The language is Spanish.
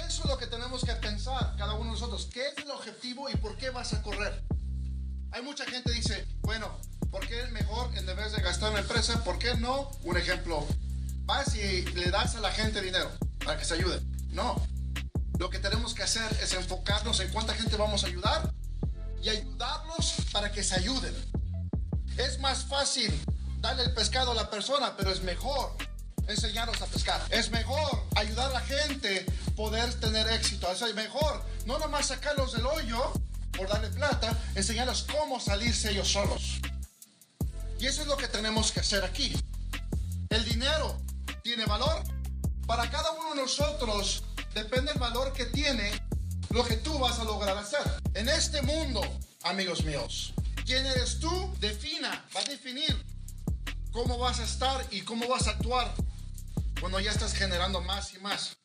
eso es lo que tenemos que pensar cada uno de nosotros. ¿Qué es el objetivo y por qué vas a correr? Hay mucha gente que dice, bueno, ¿por qué es mejor en vez de gastar en la empresa? ¿Por qué no? Un ejemplo, vas y le das a la gente dinero para que se ayude. No. Lo que tenemos que hacer es enfocarnos en cuánta gente vamos a ayudar y ayudarlos para que se ayuden. Es más fácil darle el pescado a la persona, pero es mejor enseñarlos a pescar. Es mejor ayudar a la gente poder tener éxito. Es mejor no nomás sacarlos del hoyo por darle plata, enseñarles cómo salirse ellos solos. Y eso es lo que tenemos que hacer aquí. El dinero tiene valor. Para cada uno de nosotros depende el valor que tiene lo que tú vas a lograr hacer. En este mundo, amigos míos, quién eres tú defina, va a definir cómo vas a estar y cómo vas a actuar cuando ya estás generando más y más.